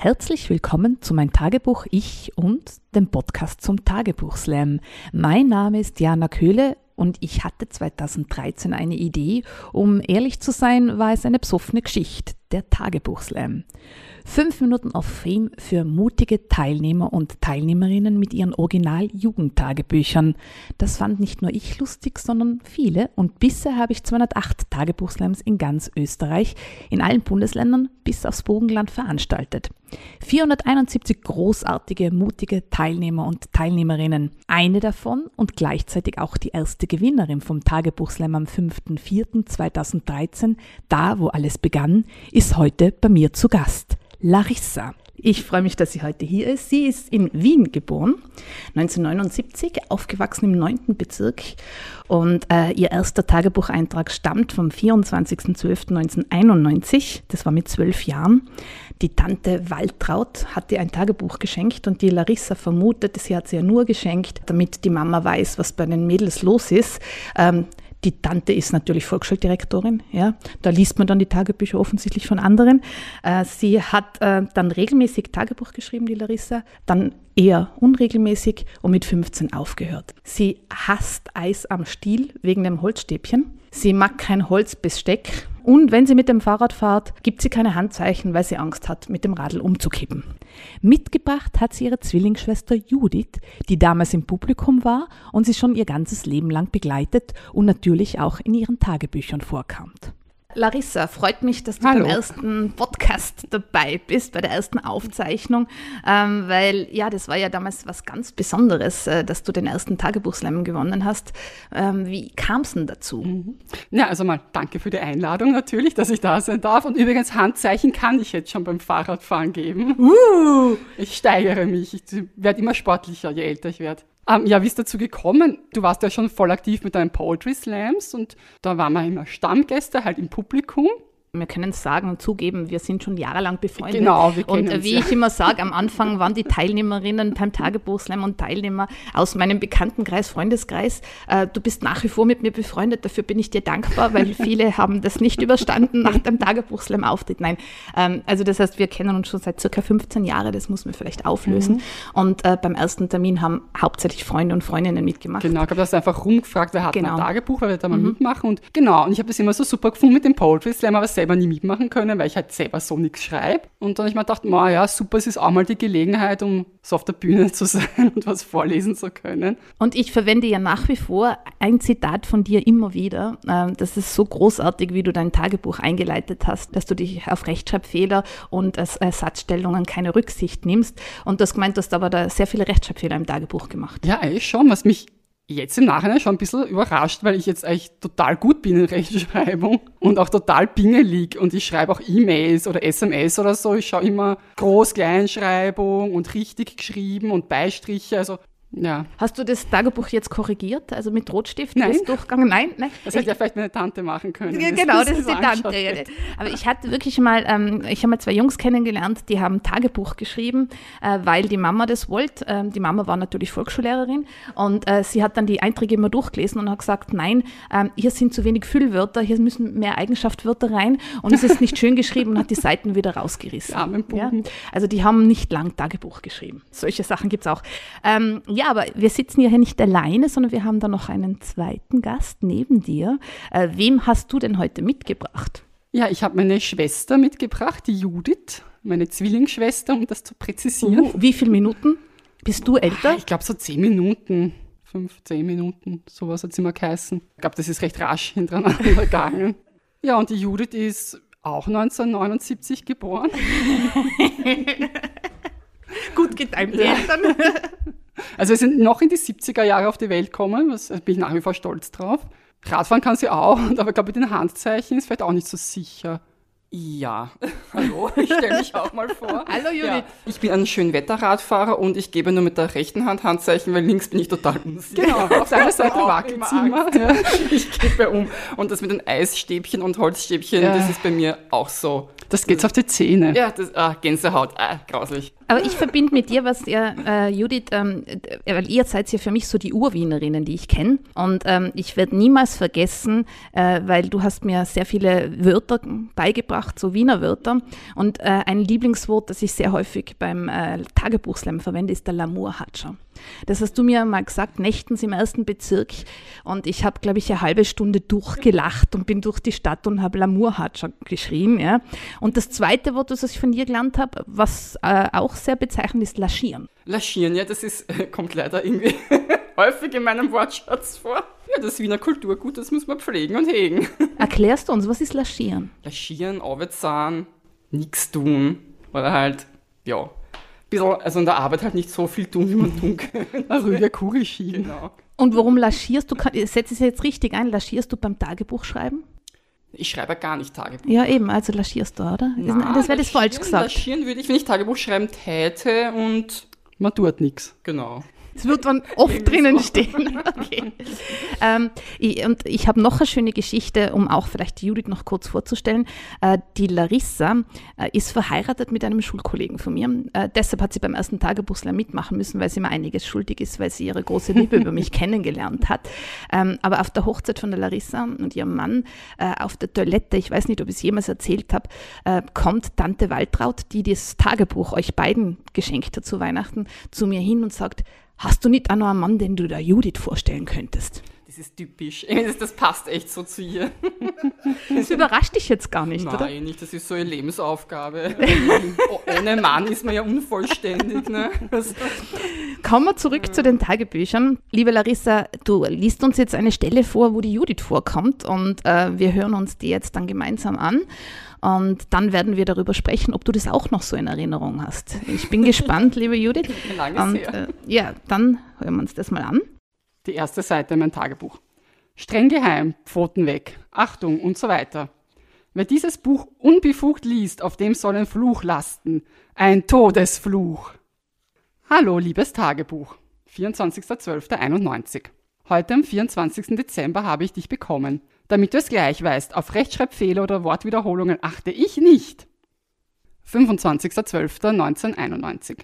Herzlich willkommen zu mein Tagebuch Ich und dem Podcast zum Tagebuchslam. Mein Name ist Diana Köhle und ich hatte 2013 eine Idee. Um ehrlich zu sein, war es eine besoffene Geschichte, der Tagebuchslam. Fünf Minuten auf Fame für mutige Teilnehmer und Teilnehmerinnen mit ihren Original-Jugendtagebüchern. Das fand nicht nur ich lustig, sondern viele. Und bisher habe ich 208 Tagebuchslams in ganz Österreich, in allen Bundesländern bis aufs Bogenland veranstaltet. 471 großartige, mutige Teilnehmer und Teilnehmerinnen. Eine davon und gleichzeitig auch die erste Gewinnerin vom Tagebuchslam am 5.4.2013, da wo alles begann, ist heute bei mir zu Gast. Larissa. Ich freue mich, dass sie heute hier ist. Sie ist in Wien geboren, 1979, aufgewachsen im 9. Bezirk und äh, ihr erster Tagebucheintrag stammt vom 24.12.1991, das war mit zwölf Jahren. Die Tante Waltraud hat ihr ein Tagebuch geschenkt und die Larissa vermutet, sie hat sie ja nur geschenkt, damit die Mama weiß, was bei den Mädels los ist. Ähm, die Tante ist natürlich Volksschuldirektorin. Ja. Da liest man dann die Tagebücher offensichtlich von anderen. Äh, sie hat äh, dann regelmäßig Tagebuch geschrieben, die Larissa, dann eher unregelmäßig und mit 15 aufgehört. Sie hasst Eis am Stiel wegen dem Holzstäbchen. Sie mag kein Holzbesteck und wenn sie mit dem Fahrrad fährt, gibt sie keine Handzeichen, weil sie Angst hat, mit dem Radl umzukippen. Mitgebracht hat sie ihre Zwillingsschwester Judith, die damals im Publikum war und sie schon ihr ganzes Leben lang begleitet und natürlich auch in ihren Tagebüchern vorkam. Larissa, freut mich, dass du Hallo. beim ersten Podcast dabei bist, bei der ersten Aufzeichnung, ähm, weil ja, das war ja damals was ganz Besonderes, äh, dass du den ersten Tagebuchslam gewonnen hast. Ähm, wie kam es denn dazu? Mhm. Ja, also mal danke für die Einladung natürlich, dass ich da sein darf. Und übrigens, Handzeichen kann ich jetzt schon beim Fahrradfahren geben. Uh. Ich steigere mich, ich werde immer sportlicher, je älter ich werde. Ähm, ja, wie ist dazu gekommen? Du warst ja schon voll aktiv mit deinen Poetry Slams und da waren wir immer Stammgäste halt im Publikum wir können sagen und zugeben, wir sind schon jahrelang befreundet. Genau, wir kennen Und wie uns, ich immer sage, am Anfang waren die Teilnehmerinnen beim Tagebuchslam und Teilnehmer aus meinem Bekanntenkreis, Freundeskreis. Äh, du bist nach wie vor mit mir befreundet, dafür bin ich dir dankbar, weil viele haben das nicht überstanden nach dem Tagebuchslam-Auftritt. Nein, ähm, also das heißt, wir kennen uns schon seit circa 15 Jahren, das muss man vielleicht auflösen. Mhm. Und äh, beim ersten Termin haben hauptsächlich Freunde und Freundinnen mitgemacht. Genau, ich habe das einfach rumgefragt, wer hat genau. ein Tagebuch, wer wird da mal mhm. mitmachen und genau, und ich habe das immer so super gefunden mit dem Poetry Slam, aber selber nie mitmachen können, weil ich halt selber so nichts schreibe. Und dann habe ich mir gedacht, ma ja, super, es ist auch mal die Gelegenheit, um so auf der Bühne zu sein und was vorlesen zu können. Und ich verwende ja nach wie vor ein Zitat von dir immer wieder. Ähm, das ist so großartig, wie du dein Tagebuch eingeleitet hast, dass du dich auf Rechtschreibfehler und Ersatzstellungen keine Rücksicht nimmst. Und das gemeint, du hast aber da sehr viele Rechtschreibfehler im Tagebuch gemacht. Ja, eigentlich schon, was mich jetzt im Nachhinein schon ein bisschen überrascht, weil ich jetzt eigentlich total gut bin in Rechtschreibung und auch total pingelig und ich schreibe auch E-Mails oder SMS oder so. Ich schaue immer Groß-Kleinschreibung und richtig geschrieben und Beistriche. Also ja. Hast du das Tagebuch jetzt korrigiert, also mit Rotstift nein. durchgegangen? Nein, nein. Das hätte ja vielleicht meine Tante machen können. Ja, genau, das, das ist die Tante. Wird. Aber ich hatte wirklich mal, ähm, ich habe mal zwei Jungs kennengelernt, die haben Tagebuch geschrieben, äh, weil die Mama das wollte. Ähm, die Mama war natürlich Volksschullehrerin und äh, sie hat dann die Einträge immer durchgelesen und hat gesagt, nein, ähm, hier sind zu wenig Füllwörter, hier müssen mehr Eigenschaftswörter rein und es ist nicht schön geschrieben und hat die Seiten wieder rausgerissen. Ja? Also die haben nicht lang Tagebuch geschrieben. Solche Sachen gibt es auch. Ja, aber wir sitzen ja hier nicht alleine, sondern wir haben da noch einen zweiten Gast neben dir. Äh, wem hast du denn heute mitgebracht? Ja, ich habe meine Schwester mitgebracht, die Judith, meine Zwillingsschwester, um das zu präzisieren. Uh, wie viele Minuten bist du älter? Ich glaube so zehn Minuten, fünf, zehn Minuten, sowas hat sie mal geheißen. Ich glaube, das ist recht rasch hintereinander gegangen. Ja, und die Judith ist auch 1979 geboren. Gut getimt, ja. Eltern. Also wir sind noch in die 70er Jahre auf die Welt gekommen, da bin ich nach wie vor stolz drauf. Radfahren kann sie auch, aber ich glaube, mit den Handzeichen ist vielleicht auch nicht so sicher. Ja, hallo, ich stelle mich auch mal vor. Hallo Judith. Ja, ich bin ein Schönwetterradfahrer und ich gebe nur mit der rechten Hand Handzeichen, weil links bin ich total unsicher. Genau, auf deiner Seite wackelt ja. Ich gebe um. Und das mit den Eisstäbchen und Holzstäbchen, ja. das ist bei mir auch so. Das geht's auf die Zähne. Ja, das, ah, Gänsehaut, ah, grauslich. Aber ich verbinde mit dir was, ja, äh, Judith, ähm, äh, weil ihr seid ja für mich so die Urwienerinnen, die ich kenne. Und ähm, ich werde niemals vergessen, äh, weil du hast mir sehr viele Wörter beigebracht, so Wiener Wörter. Und äh, ein Lieblingswort, das ich sehr häufig beim äh, Tagebuchslam verwende, ist der Lamour-Hatscher. Das hast du mir mal gesagt, nächtens im ersten Bezirk. Und ich habe, glaube ich, eine halbe Stunde durchgelacht und bin durch die Stadt und habe Lamour-Hatscher geschrien. Ja. Und das zweite Wort, das ich von dir gelernt habe, was äh, auch sehr bezeichnend ist, laschieren. Laschieren, ja, das ist, äh, kommt leider irgendwie häufig in meinem Wortschatz vor. Ja, das Wiener Kulturgut, das muss man pflegen und hegen. Erklärst du uns, was ist laschieren? Laschieren, Arbeitszahn, nichts tun. Oder halt, ja, bisschen, also in der Arbeit halt nicht so viel tun, wie man tun könnte. Eine ruhige Kugel schieben. Genau. Und warum laschierst du, setz es jetzt richtig ein, laschierst du beim Tagebuch schreiben? Ich schreibe gar nicht Tagebuch. Ja, eben, also laschierst du, oder? Nein, das wäre das falsch gesagt. Laschieren würde ich, wenn ich Tagebuch schreiben täte und man tut nichts. Genau. Es wird dann oft drinnen stehen. Okay. Ähm, ich, und ich habe noch eine schöne Geschichte, um auch vielleicht die Judith noch kurz vorzustellen. Äh, die Larissa äh, ist verheiratet mit einem Schulkollegen von mir. Äh, deshalb hat sie beim ersten Tagebuchsler mitmachen müssen, weil sie mir einiges schuldig ist, weil sie ihre große Liebe über mich kennengelernt hat. Ähm, aber auf der Hochzeit von der Larissa und ihrem Mann äh, auf der Toilette, ich weiß nicht, ob ich es jemals erzählt habe, äh, kommt Tante Waltraud, die das Tagebuch euch beiden geschenkt hat zu Weihnachten, zu mir hin und sagt, Hast du nicht auch noch einen Mann, den du der Judith vorstellen könntest? Das ist typisch. Das passt echt so zu ihr. Das überrascht dich jetzt gar nicht, Nein, oder? Nein, nicht. Das ist so eine Lebensaufgabe. Ohne Mann ist man ja unvollständig. Ne? Kommen wir zurück zu den Tagebüchern. Liebe Larissa, du liest uns jetzt eine Stelle vor, wo die Judith vorkommt und äh, wir hören uns die jetzt dann gemeinsam an. Und dann werden wir darüber sprechen, ob du das auch noch so in Erinnerung hast. Ich bin gespannt, liebe Judith. Lange und, äh, ja, dann hören wir uns das mal an. Die erste Seite in meinem Tagebuch. Streng geheim, Pfoten weg, Achtung und so weiter. Wer dieses Buch unbefugt liest, auf dem soll ein Fluch lasten. Ein Todesfluch. Hallo, liebes Tagebuch. 24.12.91. Heute am 24. Dezember habe ich dich bekommen. Damit du es gleich weißt, auf Rechtschreibfehler oder Wortwiederholungen achte ich nicht. 25.12.1991.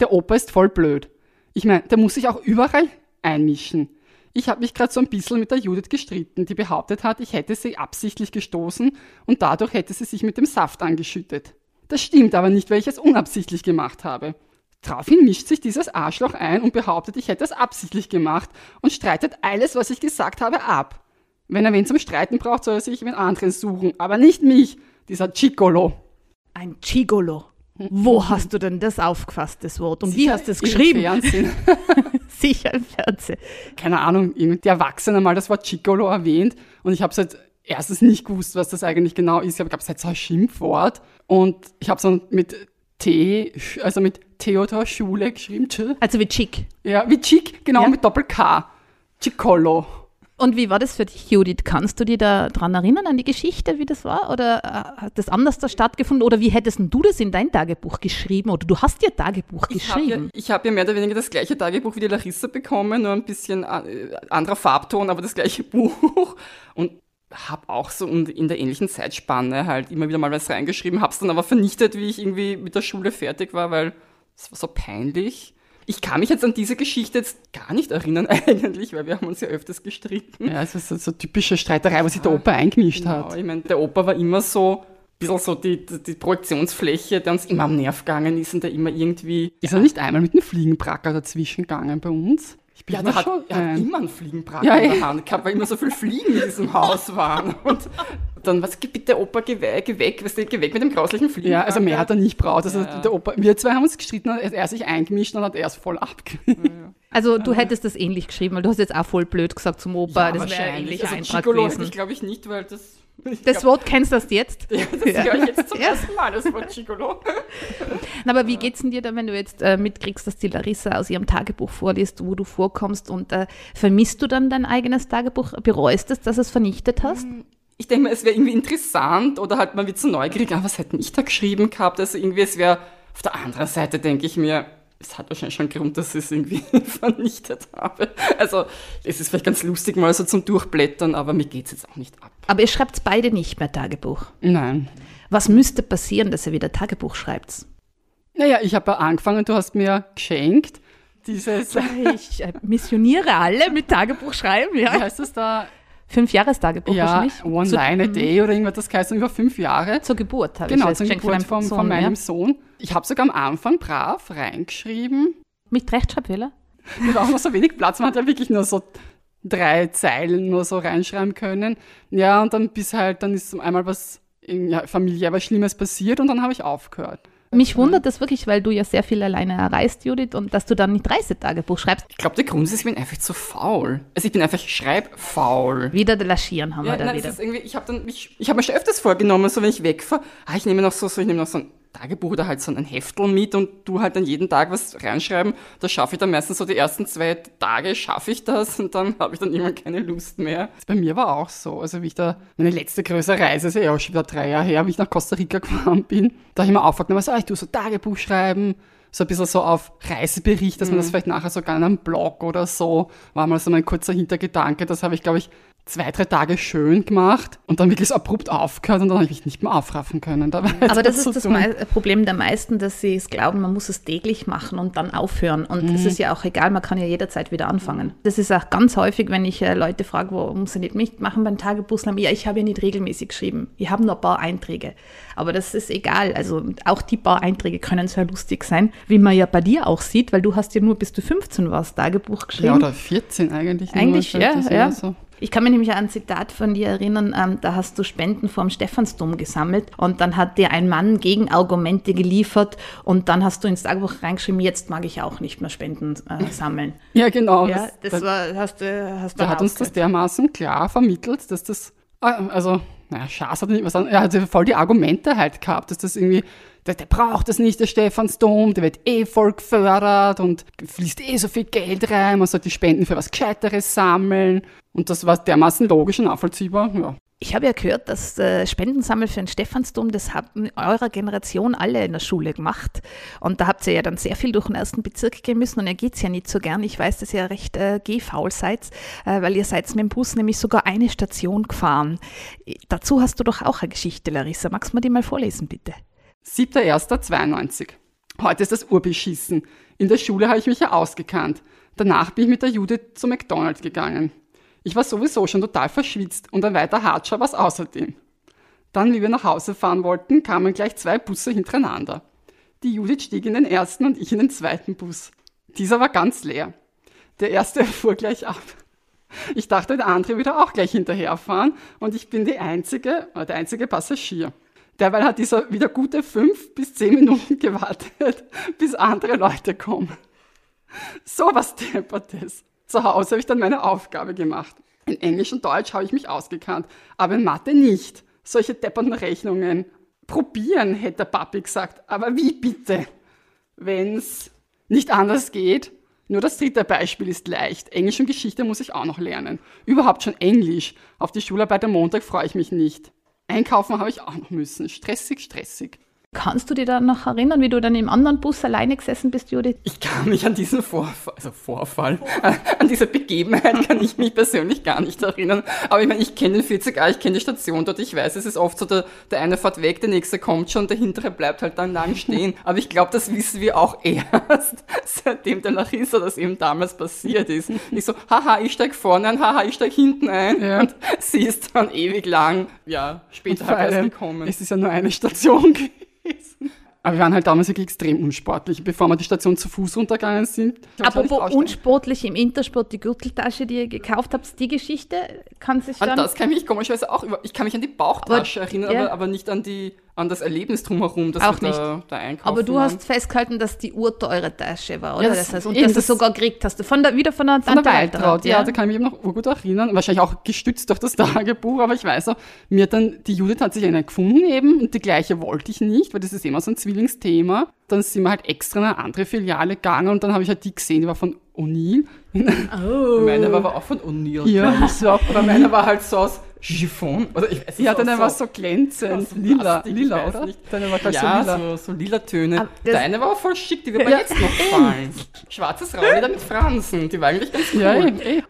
Der Opa ist voll blöd. Ich meine, der muss sich auch überall einmischen. Ich habe mich gerade so ein bisschen mit der Judith gestritten, die behauptet hat, ich hätte sie absichtlich gestoßen und dadurch hätte sie sich mit dem Saft angeschüttet. Das stimmt aber nicht, weil ich es unabsichtlich gemacht habe. Daraufhin mischt sich dieses Arschloch ein und behauptet, ich hätte es absichtlich gemacht und streitet alles, was ich gesagt habe, ab. Wenn er wen zum Streiten braucht, soll er sich mit anderen suchen, aber nicht mich, dieser Chicolo. Ein Chigolo. Wo hast du denn das aufgefasst, das Wort? Und Sicher wie hast du es geschrieben? Fernsehen. Sicher im Fernsehen. Keine Ahnung, die Erwachsene mal das Wort Chicolo erwähnt und ich habe es halt erstens nicht gewusst, was das eigentlich genau ist. Ich habe es halt so ein Schimpfwort und ich habe es dann mit T, also mit Theodor Schule geschrieben. Also wie Chick. Ja, wie Chick, genau, ja. mit Doppel-K. Chicolo. Und wie war das für dich, Judith? Kannst du dich da dran erinnern, an die Geschichte, wie das war? Oder äh, hat das anders da stattgefunden? Oder wie hättest du das in dein Tagebuch geschrieben? Oder du hast dir Tagebuch ich geschrieben? Hab ja, ich habe ja mehr oder weniger das gleiche Tagebuch wie die Larissa bekommen, nur ein bisschen äh, anderer Farbton, aber das gleiche Buch. Und habe auch so in der ähnlichen Zeitspanne halt immer wieder mal was reingeschrieben, habe es dann aber vernichtet, wie ich irgendwie mit der Schule fertig war, weil es war so peinlich. Ich kann mich jetzt an diese Geschichte jetzt gar nicht erinnern eigentlich, weil wir haben uns ja öfters gestritten. Ja, es ist so, so typische Streiterei, wo sich der Opa eingemischt genau, hat. Ich meine, der Opa war immer so ein bisschen so die, die Projektionsfläche, der uns immer am Nerv gegangen ist und der immer irgendwie... Ist er nicht einmal mit einem Fliegenbracker dazwischen gegangen bei uns? ja, der hat, er hat immer einen Fliegenbraten ja, in der Hand gehabt, weil immer so viele Fliegen in diesem Haus waren. Und dann, was, geh bitte Opa, geh weg, geh weg, weißt du, geh weg mit dem grauslichen Fliegen. Ja, also mehr hat er nicht braucht. Also ja, der Opa, wir zwei haben uns gestritten, hat er sich eingemischt und hat er es voll abgekriegt. Ja, also du hättest das ähnlich geschrieben, weil du hast jetzt auch voll blöd gesagt zum Opa, das wäre ähnlich also Eintrag gewesen. ich glaube ich nicht, weil das das Wort kennst du das jetzt? Ja, das ja. höre ich jetzt zum ersten Mal, das Wort Gigolo. Na, aber wie geht es denn dir da, wenn du jetzt äh, mitkriegst, dass die Larissa aus ihrem Tagebuch vorliest, wo du vorkommst und äh, vermisst du dann dein eigenes Tagebuch? Bereust es, dass du es vernichtet hast? Ich denke mal, es wäre irgendwie interessant oder halt man wird so neugierig, ah, was hätte ich da geschrieben gehabt? Also irgendwie, es wäre auf der anderen Seite, denke ich mir, es hat wahrscheinlich schon Grund, dass ich es irgendwie vernichtet habe. Also es ist vielleicht ganz lustig mal so zum Durchblättern, aber mir geht es jetzt auch nicht ab. Aber ihr schreibt beide nicht mehr Tagebuch? Nein. Was müsste passieren, dass ihr wieder Tagebuch schreibt? Naja, ich habe ja angefangen, du hast mir geschenkt dieses... Ich äh, missioniere alle mit Tagebuch schreiben, ja. Wie heißt das da? Fünf Jahrestagebuch ja, wahrscheinlich. One Line a Day oder irgendwas, das heißt über fünf Jahre. Zur Geburt habe genau, ich zur Geschenk Geburt von, Sohn, von meinem ja. Sohn. Ich habe sogar am Anfang brav reingeschrieben. Mit Rechtschreibfehler? Wir brauchen noch so wenig Platz, man hat ja wirklich nur so drei Zeilen nur so reinschreiben können. Ja, und dann bis halt, dann ist einmal was ja, familiär was Schlimmes passiert und dann habe ich aufgehört. Mich wundert das wirklich, weil du ja sehr viel alleine reist, Judith, und dass du dann nicht Reisetagebuch schreibst. Ich glaube, der Grund ist, ich bin einfach zu faul. Also ich bin einfach schreibfaul. Wieder laschieren haben Ja, wir da nein, wieder. ist irgendwie, ich habe ich, habe mir schon öfters vorgenommen, so wenn ich wegfahre, ah, ich nehme noch so, so, ich nehme noch so ein Tagebuch oder halt so ein Heftel mit und du halt dann jeden Tag was reinschreiben. Das schaffe ich dann meistens so die ersten zwei Tage schaffe ich das und dann habe ich dann irgendwann keine Lust mehr. Das bei mir war auch so. Also wie ich da, meine letzte größere Reise ist ja auch schon wieder drei Jahre her, wie ich nach Costa Rica gefahren bin. Da habe ich mir aufgenommen, so, ah, ich tue so Tagebuch schreiben, so ein bisschen so auf Reisebericht, dass man das vielleicht nachher sogar in einem Blog oder so, war mal so mein kurzer Hintergedanke. Das habe ich, glaube ich, zwei, drei Tage schön gemacht und dann wirklich so abrupt aufgehört und dann habe ich mich nicht mehr aufraffen können. Da Aber das ist das Problem der meisten, dass sie es glauben, man muss es täglich machen und dann aufhören. Und das ist ja auch egal, man kann ja jederzeit wieder anfangen. Das ist auch ganz häufig, wenn ich äh, Leute frage, warum sie nicht mitmachen beim Tagebuch, sagen, ja, ich habe ja nicht regelmäßig geschrieben. Ich habe nur ein paar Einträge. Aber das ist egal. Also auch die paar Einträge können sehr lustig sein, wie man ja bei dir auch sieht, weil du hast ja nur bis du 15 warst Tagebuch geschrieben. Ja, oder 14 eigentlich. Eigentlich, ja, ja. So. Ich kann mich nämlich an ein Zitat von dir erinnern, ähm, da hast du Spenden vorm Stephansdom gesammelt und dann hat dir ein Mann Gegenargumente geliefert und dann hast du ins Tagebuch reingeschrieben, jetzt mag ich auch nicht mehr Spenden äh, sammeln. Ja, genau. ja, das da, war, hast hast da hat uns das dermaßen klar vermittelt, dass das, ah, also, naja, Schaas hat nicht was an, er hat voll die Argumente halt gehabt, dass das irgendwie, der, der braucht das nicht, der Stephansdom, der wird eh voll gefördert und fließt eh so viel Geld rein, man sollte die Spenden für was Gescheiteres sammeln. Und das war dermaßen logisch und nachvollziehbar, ja. Ich habe ja gehört, dass äh, Spendensammeln für den Stephansdom, das haben eurer Generation alle in der Schule gemacht. Und da habt ihr ja dann sehr viel durch den ersten Bezirk gehen müssen und ihr geht's ja nicht so gern. Ich weiß, dass ihr recht äh, gehfaul seid, äh, weil ihr seid mit dem Bus nämlich sogar eine Station gefahren. Äh, Dazu hast du doch auch eine Geschichte, Larissa. Magst du mir die mal vorlesen, bitte? 7.1.92. Heute ist das Urbeschissen. In der Schule habe ich mich ja ausgekannt. Danach bin ich mit der Judith zu McDonald's gegangen. Ich war sowieso schon total verschwitzt und ein weiter Hartscher war es außerdem. Dann, wie wir nach Hause fahren wollten, kamen gleich zwei Busse hintereinander. Die Judith stieg in den ersten und ich in den zweiten Bus. Dieser war ganz leer. Der erste fuhr gleich ab. Ich dachte, der andere würde auch gleich hinterherfahren und ich bin die einzige, oder der einzige Passagier. Derweil hat dieser wieder gute fünf bis zehn Minuten gewartet, bis andere Leute kommen. So was Deppertes. Zu Hause habe ich dann meine Aufgabe gemacht. In Englisch und Deutsch habe ich mich ausgekannt, aber in Mathe nicht. Solche depperten Rechnungen. Probieren, hätte der Papi gesagt. Aber wie bitte? Wenn's nicht anders geht. Nur das dritte Beispiel ist leicht. Englisch und Geschichte muss ich auch noch lernen. Überhaupt schon Englisch. Auf die Schularbeit am Montag freue ich mich nicht. Einkaufen habe ich auch noch müssen. Stressig, stressig. Kannst du dich da noch erinnern, wie du dann im anderen Bus alleine gesessen bist, Judith? Ich kann mich an diesen Vorfall, also Vorfall, an diese Begebenheit kann ich mich persönlich gar nicht erinnern. Aber ich meine, ich kenne den 40a, ich kenne die Station dort, ich weiß, es ist oft so, der, der eine fährt weg, der nächste kommt schon, der hintere bleibt halt dann lang stehen. Aber ich glaube, das wissen wir auch erst, seitdem der Larissa das eben damals passiert ist. Ich so, haha, ich steig vorne ein, haha, ich steig hinten ein. Ja. Und sie ist dann ewig lang, ja, später halt erst gekommen. Es ist ja nur eine Station gewesen. Aber wir waren halt damals wirklich extrem unsportlich, bevor wir die Station zu Fuß runtergegangen sind. Apropos ausstehen. unsportlich im Intersport, die Gürteltasche, die ihr gekauft habt, die Geschichte kann sich An dann... das kann ich mich komischerweise auch über. Ich kann mich an die Bauchtasche Aber- erinnern, ja. aber, aber nicht an, die, an das Erlebnis drumherum, dass Auch wir da, da einkaufen. Aber du waren. hast festgehalten, dass die Uhr teure Tasche war, oder? Ja, das das- heißt, und dass du das- sogar gekriegt hast. Von der, wieder von der Von der Tante Waltraud, ja, da kann ich mich eben noch urgut erinnern. Wahrscheinlich auch gestützt durch das Tagebuch, aber ich weiß auch, mir hat dann, die Judith hat sich eine gefunden eben und die gleiche wollte ich nicht, weil das ist immer so ein Zwillingsthema. Dann sind wir halt extra in eine andere Filiale gegangen und dann habe ich halt die gesehen, die war von O'Neill. Oh. Meine war aber auch von O'Neill. Ja, ich. auch Aber meine war halt so aus Chiffon. Oder ich, ja, deine so, war so glänzend. lila, lila, oder? Nicht. Deine war ja, so lila. So, so lila Töne. Deine war voll schick, die wird mir ja. jetzt noch gefallen. Schwarzes Rauleder mit Fransen, die war eigentlich ganz cool. Ja, eh.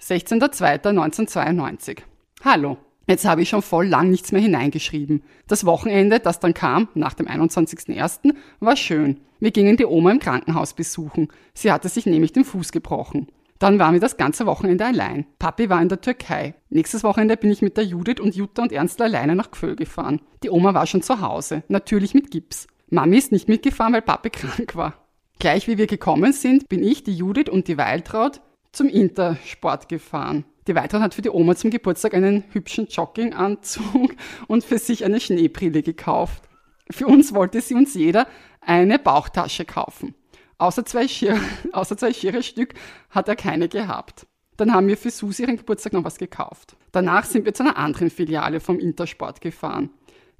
16.02.1992. Hallo. Jetzt habe ich schon voll lang nichts mehr hineingeschrieben. Das Wochenende, das dann kam, nach dem 21.01., war schön. Wir gingen die Oma im Krankenhaus besuchen. Sie hatte sich nämlich den Fuß gebrochen. Dann waren wir das ganze Wochenende allein. Papi war in der Türkei. Nächstes Wochenende bin ich mit der Judith und Jutta und Ernst alleine nach Gföhl gefahren. Die Oma war schon zu Hause, natürlich mit Gips. Mami ist nicht mitgefahren, weil Papi krank war. Gleich wie wir gekommen sind, bin ich, die Judith und die Weiltraut zum Intersport gefahren. Die Weitran hat für die Oma zum Geburtstag einen hübschen Jogginganzug und für sich eine Schneebrille gekauft. Für uns wollte sie uns jeder eine Bauchtasche kaufen. Außer zwei, Schier, außer zwei Schere-Stück hat er keine gehabt. Dann haben wir für Susi ihren Geburtstag noch was gekauft. Danach sind wir zu einer anderen Filiale vom Intersport gefahren.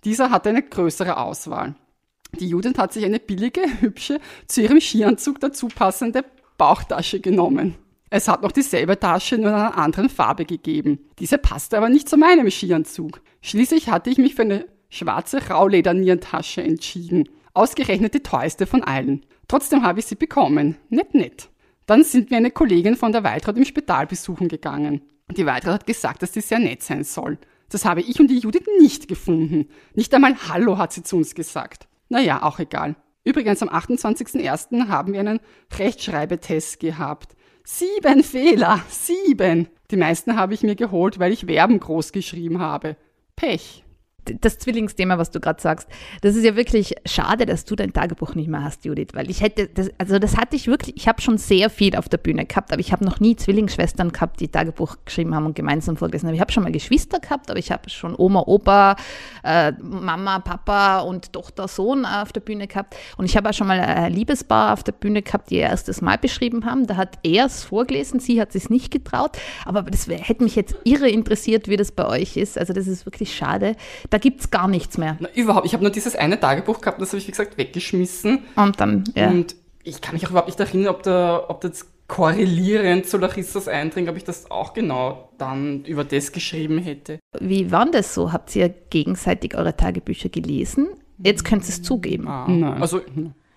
Dieser hatte eine größere Auswahl. Die Judith hat sich eine billige, hübsche, zu ihrem Skianzug dazu passende Bauchtasche genommen. Es hat noch dieselbe Tasche, nur in einer anderen Farbe gegeben. Diese passte aber nicht zu meinem Skianzug. Schließlich hatte ich mich für eine schwarze Rauledernierentasche entschieden. Ausgerechnet die teuerste von allen. Trotzdem habe ich sie bekommen. Nett, nett. Dann sind wir eine Kollegin von der Waltraud im Spital besuchen gegangen. Die Waltraud hat gesagt, dass die sehr nett sein soll. Das habe ich und die Judith nicht gefunden. Nicht einmal Hallo hat sie zu uns gesagt. Naja, auch egal. Übrigens, am 28.01. haben wir einen Rechtschreibetest gehabt. Sieben Fehler, sieben. Die meisten habe ich mir geholt, weil ich Verben groß geschrieben habe. Pech das Zwillingsthema, was du gerade sagst, das ist ja wirklich schade, dass du dein Tagebuch nicht mehr hast, Judith, weil ich hätte, das, also das hatte ich wirklich, ich habe schon sehr viel auf der Bühne gehabt, aber ich habe noch nie Zwillingsschwestern gehabt, die Tagebuch geschrieben haben und gemeinsam vorgelesen haben. Ich habe schon mal Geschwister gehabt, aber ich habe schon Oma, Opa, äh, Mama, Papa und Tochter, Sohn auf der Bühne gehabt und ich habe auch schon mal ein Liebespaar auf der Bühne gehabt, die ihr erstes Mal beschrieben haben. Da hat er es vorgelesen, sie hat es nicht getraut, aber das hätte mich jetzt irre interessiert, wie das bei euch ist. Also das ist wirklich schade da gibt es gar nichts mehr. Na, überhaupt. Ich habe nur dieses eine Tagebuch gehabt, das habe ich, wie gesagt, weggeschmissen. Und dann, ja. Und ich kann mich auch überhaupt nicht erinnern, ob, der, ob das korrelierend zu Larissas Eindringen, ob ich das auch genau dann über das geschrieben hätte. Wie war das so? Habt ihr gegenseitig eure Tagebücher gelesen? Jetzt könnt ihr es zugeben. Ah, Nein. Also,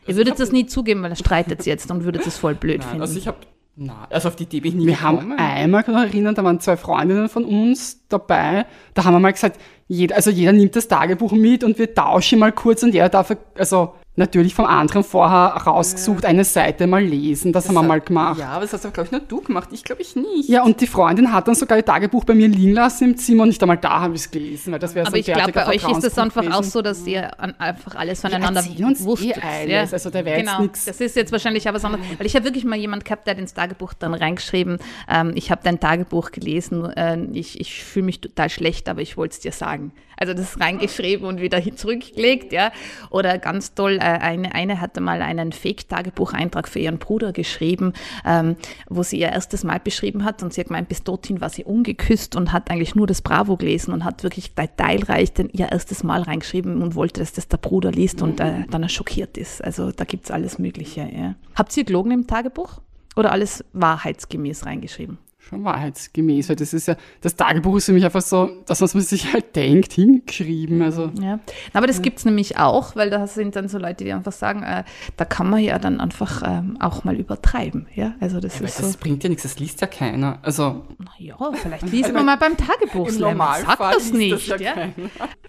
Ihr würdet das nie zugeben, weil er streitet jetzt und würdet es voll blöd Nein, finden. Also ich habe na, also auf die Idee bin ich nie Wir gekommen. haben einmal, kann ich erinnern, da waren zwei Freundinnen von uns dabei. Da haben wir mal gesagt, jeder, also jeder nimmt das Tagebuch mit und wir tauschen mal kurz und jeder darf, also natürlich vom anderen vorher rausgesucht, ja. eine Seite mal lesen. Das, das haben wir mal gemacht. Ja, aber das hast du, glaube ich, nur du gemacht. Ich glaube ich nicht. Ja, und die Freundin hat dann sogar ihr Tagebuch bei mir liegen lassen im Zimmer und nicht einmal da habe ich es gelesen, weil das wäre so Aber ich glaube, bei euch ist das einfach auch so, dass ihr einfach alles voneinander uns eh wusstet. Eh alles. Ja. Also da wäre genau. jetzt Das ist jetzt wahrscheinlich aber so, weil ich habe wirklich mal jemand gehabt, der hat ins Tagebuch dann reingeschrieben, ähm, ich habe dein Tagebuch gelesen, äh, ich, ich fühle mich total schlecht, aber ich wollte es dir sagen. Also das reingeschrieben und wieder zurückgelegt, ja. Oder ganz toll, äh, eine, eine hatte mal einen Fake-Tagebucheintrag für ihren Bruder geschrieben, ähm, wo sie ihr erstes Mal beschrieben hat und sie hat gemeint, bis dorthin war sie ungeküsst und hat eigentlich nur das Bravo gelesen und hat wirklich detailreich denn ihr erstes Mal reingeschrieben und wollte, dass das der Bruder liest und äh, dann er schockiert ist. Also da gibt es alles Mögliche, ja. Habt ihr gelogen im Tagebuch? Oder alles wahrheitsgemäß reingeschrieben? Schon wahrheitsgemäß, weil das ist ja, das Tagebuch ist für mich einfach so, dass man sich halt denkt, hingeschrieben. Also. Ja, aber das ja. gibt es nämlich auch, weil da sind dann so Leute, die einfach sagen, äh, da kann man ja dann einfach ähm, auch mal übertreiben. Ja, also das ja, ist das so. bringt ja nichts, das liest ja keiner. Also. Ja, vielleicht liest man mal beim Tagebuch. Sag das nicht. Das ja ja?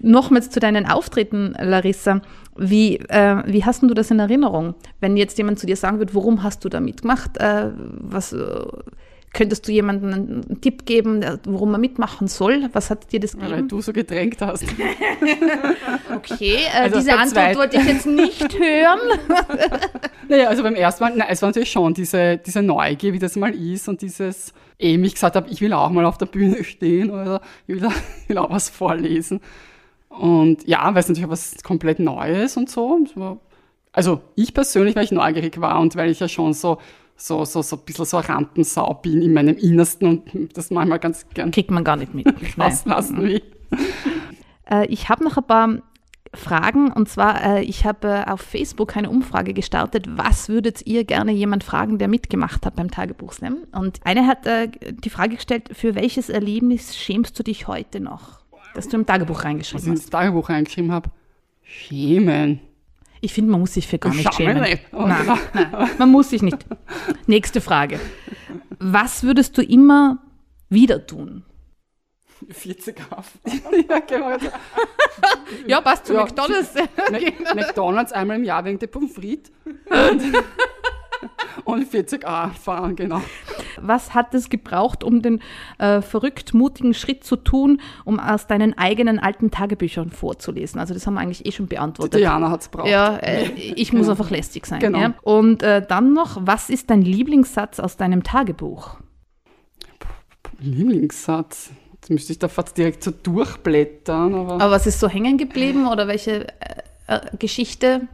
Nochmals zu deinen Auftritten, Larissa. Wie, äh, wie hast du das in Erinnerung? Wenn jetzt jemand zu dir sagen wird, warum hast du da mitgemacht? Äh, was äh, Könntest du jemandem einen Tipp geben, worum er mitmachen soll? Was hat dir das gegeben? Weil du so gedrängt hast. okay, äh, also diese Antwort wollte ich jetzt nicht hören. naja, also beim ersten Mal, nein, es war natürlich schon diese, diese Neugier, wie das mal ist und dieses, eh mich gesagt habe, ich will auch mal auf der Bühne stehen oder ich will, ich will auch was vorlesen. Und ja, weil es natürlich was komplett Neues und so. Also ich persönlich, weil ich neugierig war und weil ich ja schon so so, so, so ein bisschen so eine Rampensau bin in meinem Innersten und das manchmal ganz gern. Kriegt man gar nicht mit. rauslassen will. Äh, ich habe noch ein paar Fragen. Und zwar, äh, ich habe äh, auf Facebook eine Umfrage gestartet. Was würdet ihr gerne jemand fragen, der mitgemacht hat beim Tagebuchslam? Und eine hat die Frage gestellt, für welches Erlebnis schämst du dich heute noch? Dass du im Tagebuch Was ich reingeschrieben ins hast. Tagebuch reingeschrieben habe. Schämen. Ich finde, man muss sich für gar nicht Schau schämen. nicht. Nein, nein, man muss sich nicht. Nächste Frage. Was würdest du immer wieder tun? 40 auf. ja, genau. Ja, passt zu Ja. McDonalds. Mac- McDonalds einmal im Jahr wegen der Pommes frites. Und, und 40a fahren, genau. Was hat es gebraucht, um den äh, verrückt mutigen Schritt zu tun, um aus deinen eigenen alten Tagebüchern vorzulesen? Also das haben wir eigentlich eh schon Die beantwortet. Diana hat es braucht. Ja, äh, ich muss einfach lästig sein. Genau. Ja? Und äh, dann noch, was ist dein Lieblingssatz aus deinem Tagebuch? Lieblingssatz. Jetzt müsste ich da fast direkt so durchblättern, aber. Aber was ist so hängen geblieben oder welche äh, äh, Geschichte?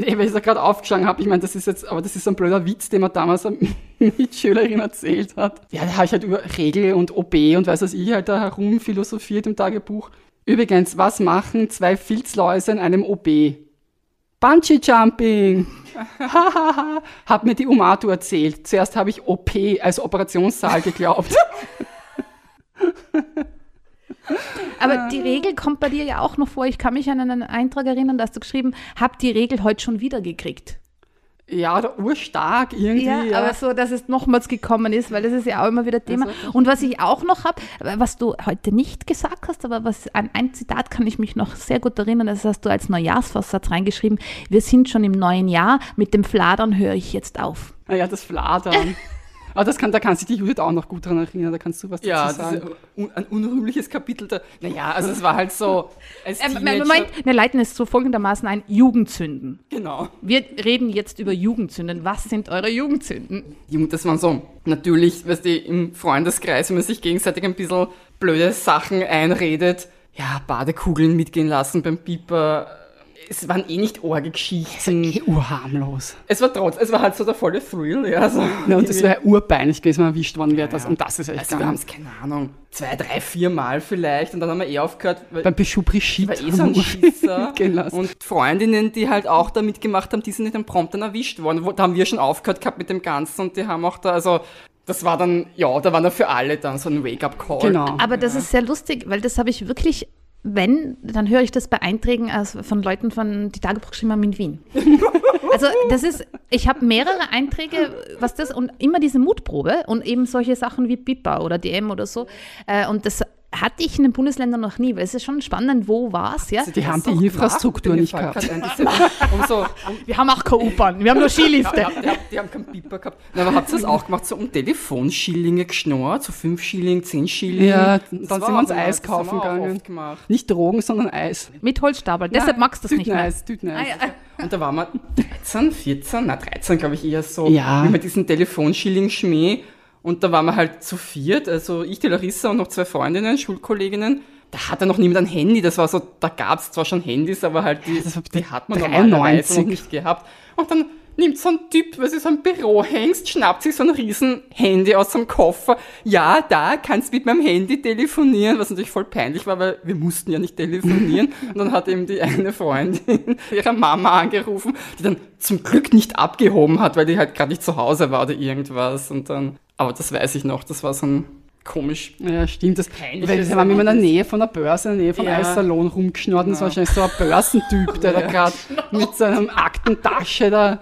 Nee, weil ich da gerade aufgeschlagen habe, ich meine, das ist jetzt, aber das ist so ein blöder Witz, den mir damals eine Mitschülerin erzählt hat. Ja, da habe ich halt über Regel und OB und weiß was ich halt da herum philosophiert im Tagebuch. Übrigens, was machen zwei Filzläuse in einem OB? Bungee Jumping! hat mir die Umato erzählt. Zuerst habe ich OP, also Operationssaal, geglaubt. Aber die Regel kommt bei dir ja auch noch vor. Ich kann mich an einen Eintrag erinnern, da hast du geschrieben, hab die Regel heute schon wieder gekriegt. ja, oder urstark irgendwie. Ja, Ja, aber so, dass es nochmals gekommen ist, weil das ist ja auch immer wieder Thema. Und was ich auch noch habe, was du heute nicht gesagt hast, aber was an ein Zitat kann ich mich noch sehr gut erinnern, das hast du als Neujahrsvorsatz reingeschrieben. Wir sind schon im neuen Jahr, mit dem Fladern höre ich jetzt auf. Naja, das Fladern. Aber das kann, da kann sich die Judith auch noch gut daran erinnern, da kannst du was Ja, dazu das sagen. ist un ein unrühmliches Kapitel. Da, naja, also es war halt so. Als Ähm, Teenager- Moment, wir leiten es so folgendermaßen ein, Jugendzünden. Genau. Wir reden jetzt über Jugendzünden. Was sind eure Jugendzünden? Junge, das waren so, natürlich, weißt du, im Freundeskreis, wenn man sich gegenseitig ein bisschen blöde Sachen einredet, ja, Badekugeln mitgehen lassen beim Pieper. Es waren eh nicht Orge-Geschichten. Eh urharmlos. Es war trotz, es war halt so der volle Thrill, ja. So. Ja, und es wäre urpeinlich gewesen, wenn man erwischt worden wäre. Das, Und das ist echt Also wir haben es, keine Ahnung, zwei, drei, vier Mal vielleicht und dann haben wir eh aufgehört, weil Beim Beschubri Shit. war eh so ein Schisser. Lassen. Und Freundinnen, die halt auch da mitgemacht haben, die sind nicht dann prompt dann erwischt worden. Wo- Da haben wir schon aufgehört gehabt mit dem Ganzen und die haben auch da, also das war dann, ja, da war dann für alle dann so ein Wake-up-Call. Genau. Aber das ist sehr lustig, weil das habe ich wirklich, wenn, dann höre ich das bei Einträgen aus, von Leuten, von, die Tagebuch geschrieben haben in Wien. Also das ist, ich habe mehrere Einträge, was das, und immer diese Mutprobe und eben solche Sachen wie Pipa oder DM oder so. Äh, Und das hatte ich in den Bundesländern noch nie, weil es ist schon spannend, wo war es, ja? Also die haben So, die Infrastruktur nicht gehabt. diese- um so, um, Wir haben auch keine U-Bahn, wir haben nur ja, Skilifte. die, haben, die, haben, die haben keinen Piper gehabt. Na, aber habt ihr das auch gemacht, so um Telefonschillinge geschnorrt, so 5 Schilling, 10 Schilling? Ja, Das dann sind wir uns Eis das haben kaufen gegangen. Nicht Drogen, sondern Eis. Mit Holzstapel, deshalb magst du das nicht mehr. Tüteneis, Tüteneis. Ah, ja. Und da waren wir 13, 14, na 13 glaube ich eher so, Ja. mit diesen Telefonschilling-Schmäh. Und da waren wir halt zu viert, also ich, die Larissa und noch zwei Freundinnen, Schulkolleginnen. Da hatte noch niemand ein Handy, das war so, da gab es zwar schon Handys, aber halt die, die hat man 93. normalerweise noch nicht gehabt. Und dann nimmt so ein Typ, weil sie so ein Bürohengst, schnappt sich so ein riesen Handy aus dem Koffer. Ja, da kannst du mit meinem Handy telefonieren, was natürlich voll peinlich war, weil wir mussten ja nicht telefonieren. Und dann hat eben die eine Freundin ihrer Mama angerufen, die dann zum Glück nicht abgehoben hat, weil die halt gerade nicht zu Hause war oder irgendwas. Und dann, aber das weiß ich noch, das war so ein komisch. Ja, stimmt. Das, Peinliches weil wir waren immer in der. Nähe von der Börse, in der Nähe von Ja. Eissalon rumgeschnurrt und das war wahrscheinlich so ein Börsentyp, der da gerade mit seinem Aktentasche da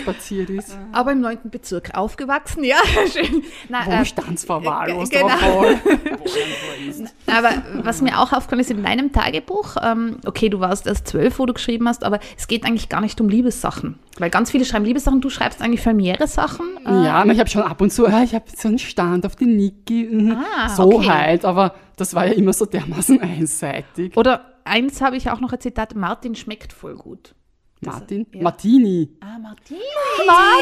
spaziert ist. Aber im 9. Bezirk aufgewachsen, ja, schön. Na, äh, Wohlstandsverwahrlost, G- aber genau. Aber was mir auch aufgefallen ist in deinem Tagebuch, ähm, okay, du warst erst zwölf, wo du geschrieben hast, aber es geht eigentlich gar nicht um Liebessachen. Weil ganz viele schreiben Liebessachen, du schreibst eigentlich familiäre Sachen. Äh, Ja, ich habe schon ab und zu, ich habe so einen Stand auf die Niki, mhm. Ah, so okay. halt, aber das war ja immer so dermaßen einseitig. Oder eins habe ich auch noch ein Zitat, Martin schmeckt voll gut. Martin? ja. Martini. Ah, Martin. Ah,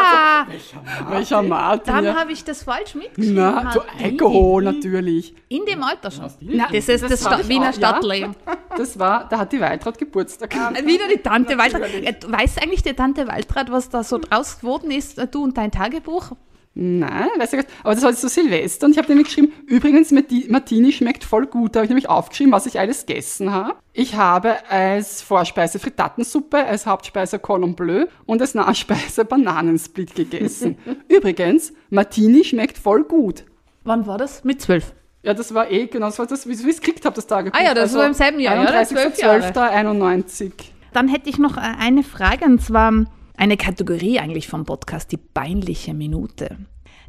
Ah, welcher Martin? dann ja. habe ich das falsch mitgeschrieben. Na, Martini. Alkohol natürlich. In dem Alter schon. Na, Das ist das, das Sta Wiener auch, ja. Stadtleben. Das war, da hat die Waltraud Geburtstag. Wieder die Tante Waltraud. Äh, Weiß eigentlich die Tante Waltraud, was da so draus geworden ist, äh, du und dein Tagebuch? Nein, weiß ich nicht. Aber das war jetzt so Silvester und ich habe nämlich geschrieben, übrigens, Martini schmeckt voll gut. Da habe ich nämlich aufgeschrieben, was ich alles gegessen habe. Ich habe als Vorspeise Frittatensuppe, als Hauptspeise Cordon Bleu und als Nachspeise Bananensplit gegessen. übrigens, Martini schmeckt voll gut. Wann war das? Mit zwölf? Ja, das war eh genau das, war das wie ich es gekriegt habe, das Tagebuch. Ah ja, das also war im selben Jahr, 31.12.91. Dann hätte ich noch äh, eine Frage und zwar eine Kategorie eigentlich vom Podcast, die peinliche Minute.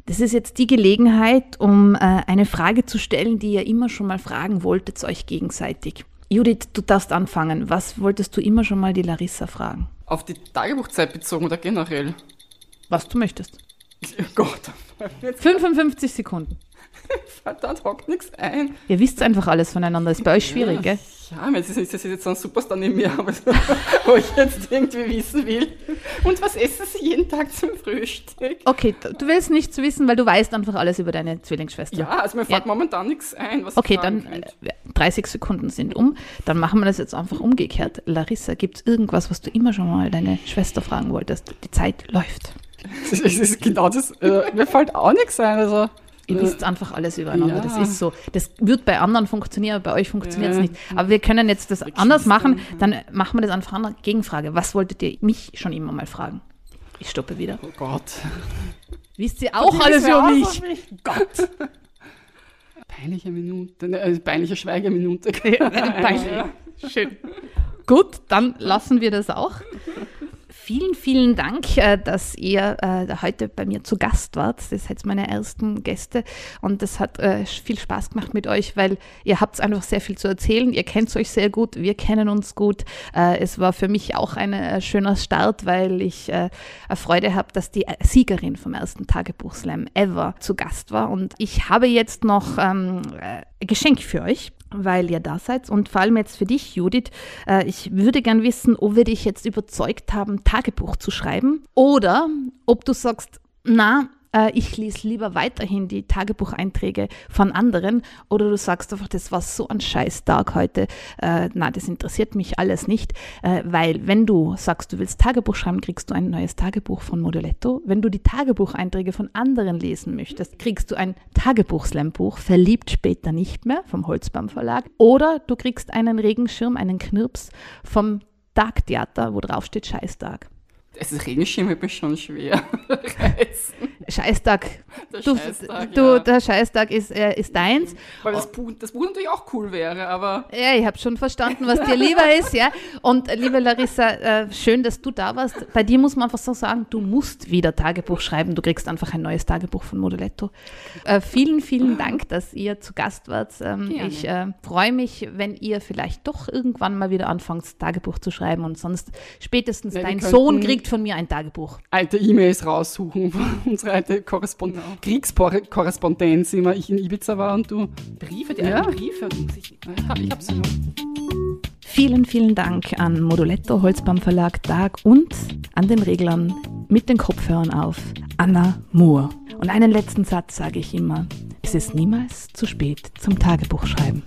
Das ist jetzt die Gelegenheit, um äh, eine Frage zu stellen, die ihr immer schon mal fragen wolltet, euch gegenseitig. Judith, du darfst anfangen. Was wolltest du immer schon mal die Larissa fragen? Auf die Tagebuchzeit bezogen oder generell? Was du möchtest. Oh Gott. 55 Sekunden. Verdammt, hockt nichts ein. Ihr wisst einfach alles voneinander. Ist bei euch schwierig, ja, gell? Ja, das ist, das ist jetzt so ein Superstar neben mir, wo ich jetzt irgendwie wissen will. Und was essen Sie jeden Tag zum Frühstück? Okay, du willst nichts wissen, weil du weißt einfach alles über deine Zwillingsschwester. Ja, also mir fällt ja. momentan nichts ein. Was okay, dann könnte. 30 Sekunden sind um. Dann machen wir das jetzt einfach umgekehrt. Larissa, gibt es irgendwas, was du immer schon mal deine Schwester fragen wolltest? Die Zeit läuft. Das ist genau das. Äh, mir fällt auch nichts ein. Also. Ihr äh, wisst einfach alles übereinander. Ja. Das ist so. Das wird bei anderen funktionieren, bei euch funktioniert es ja. nicht. Aber wir können jetzt das anders machen. Dann machen wir das einfach anders. Gegenfrage. Was wolltet ihr mich schon immer mal fragen? Ich stoppe wieder. Oh Gott. Wisst ihr auch alles über mich? mich? Gott. Peinliche Minute. Ne, peinliche Schweigeminute. Peinlich. Schön. Gut, dann lassen wir das auch. Vielen, vielen Dank, äh, dass ihr äh, heute bei mir zu Gast wart. Das seid meine ersten Gäste und das hat äh, viel Spaß gemacht mit euch, weil ihr habt einfach sehr viel zu erzählen. Ihr kennt euch sehr gut, wir kennen uns gut. Es war für mich auch ein schöner Start, weil ich Freude habe, dass die Siegerin vom ersten Tagebuchslam ever zu Gast war. Und ich habe jetzt noch ähm, ein Geschenk für euch weil ihr da seid und vor allem jetzt für dich, Judith. Äh, ich würde gern wissen, ob wir dich jetzt überzeugt haben, Tagebuch zu schreiben oder ob du sagst, na, ich lese lieber weiterhin die Tagebucheinträge von anderen oder du sagst einfach, das war so ein Scheißtag heute, äh, na, das interessiert mich alles nicht, äh, weil wenn du sagst, du willst Tagebuch schreiben, kriegst du ein neues Tagebuch von Moduletto. Wenn du die Tagebucheinträge von anderen lesen möchtest, kriegst du ein Tagebuchslambuch, verliebt später nicht mehr, vom Holzbaum Verlag. Oder du kriegst einen Regenschirm, einen Knirps vom Tagtheater, wo drauf steht Scheißtag. Ist Regenschirm wird mir schon schwer. Scheißtag. Der du, Scheißtag, du, ja. der Scheißtag ist, äh, ist deins. Weil das Buch, das Buch natürlich auch cool wäre, aber. Ja, ich habe schon verstanden, was dir lieber ist, ja. Und äh, liebe Larissa, äh, schön, dass du da warst. Bei dir muss man einfach so sagen, du musst wieder Tagebuch schreiben. Du kriegst einfach ein neues Tagebuch von Moduletto. Äh, vielen, vielen Dank, dass ihr zu Gast wart. Ähm, ich äh, freue mich, wenn ihr vielleicht doch irgendwann mal wieder anfangt, Tagebuch zu schreiben und sonst spätestens ja, dein Sohn kriegt von mir ein Tagebuch. Alte E-Mails raussuchen, unsere alte Korrespond genau. Kriegskorrespondenz, immer ich in Ibiza war und du Briefe, die ja. Briefe. Ich, ich hab sie noch. Vielen, vielen Dank an Moduletto Holzbaum Verlag Tag und an den Reglern mit den Kopfhörern auf Anna Moore. Und einen letzten Satz sage ich immer. Es ist niemals zu spät zum Tagebuchschreiben.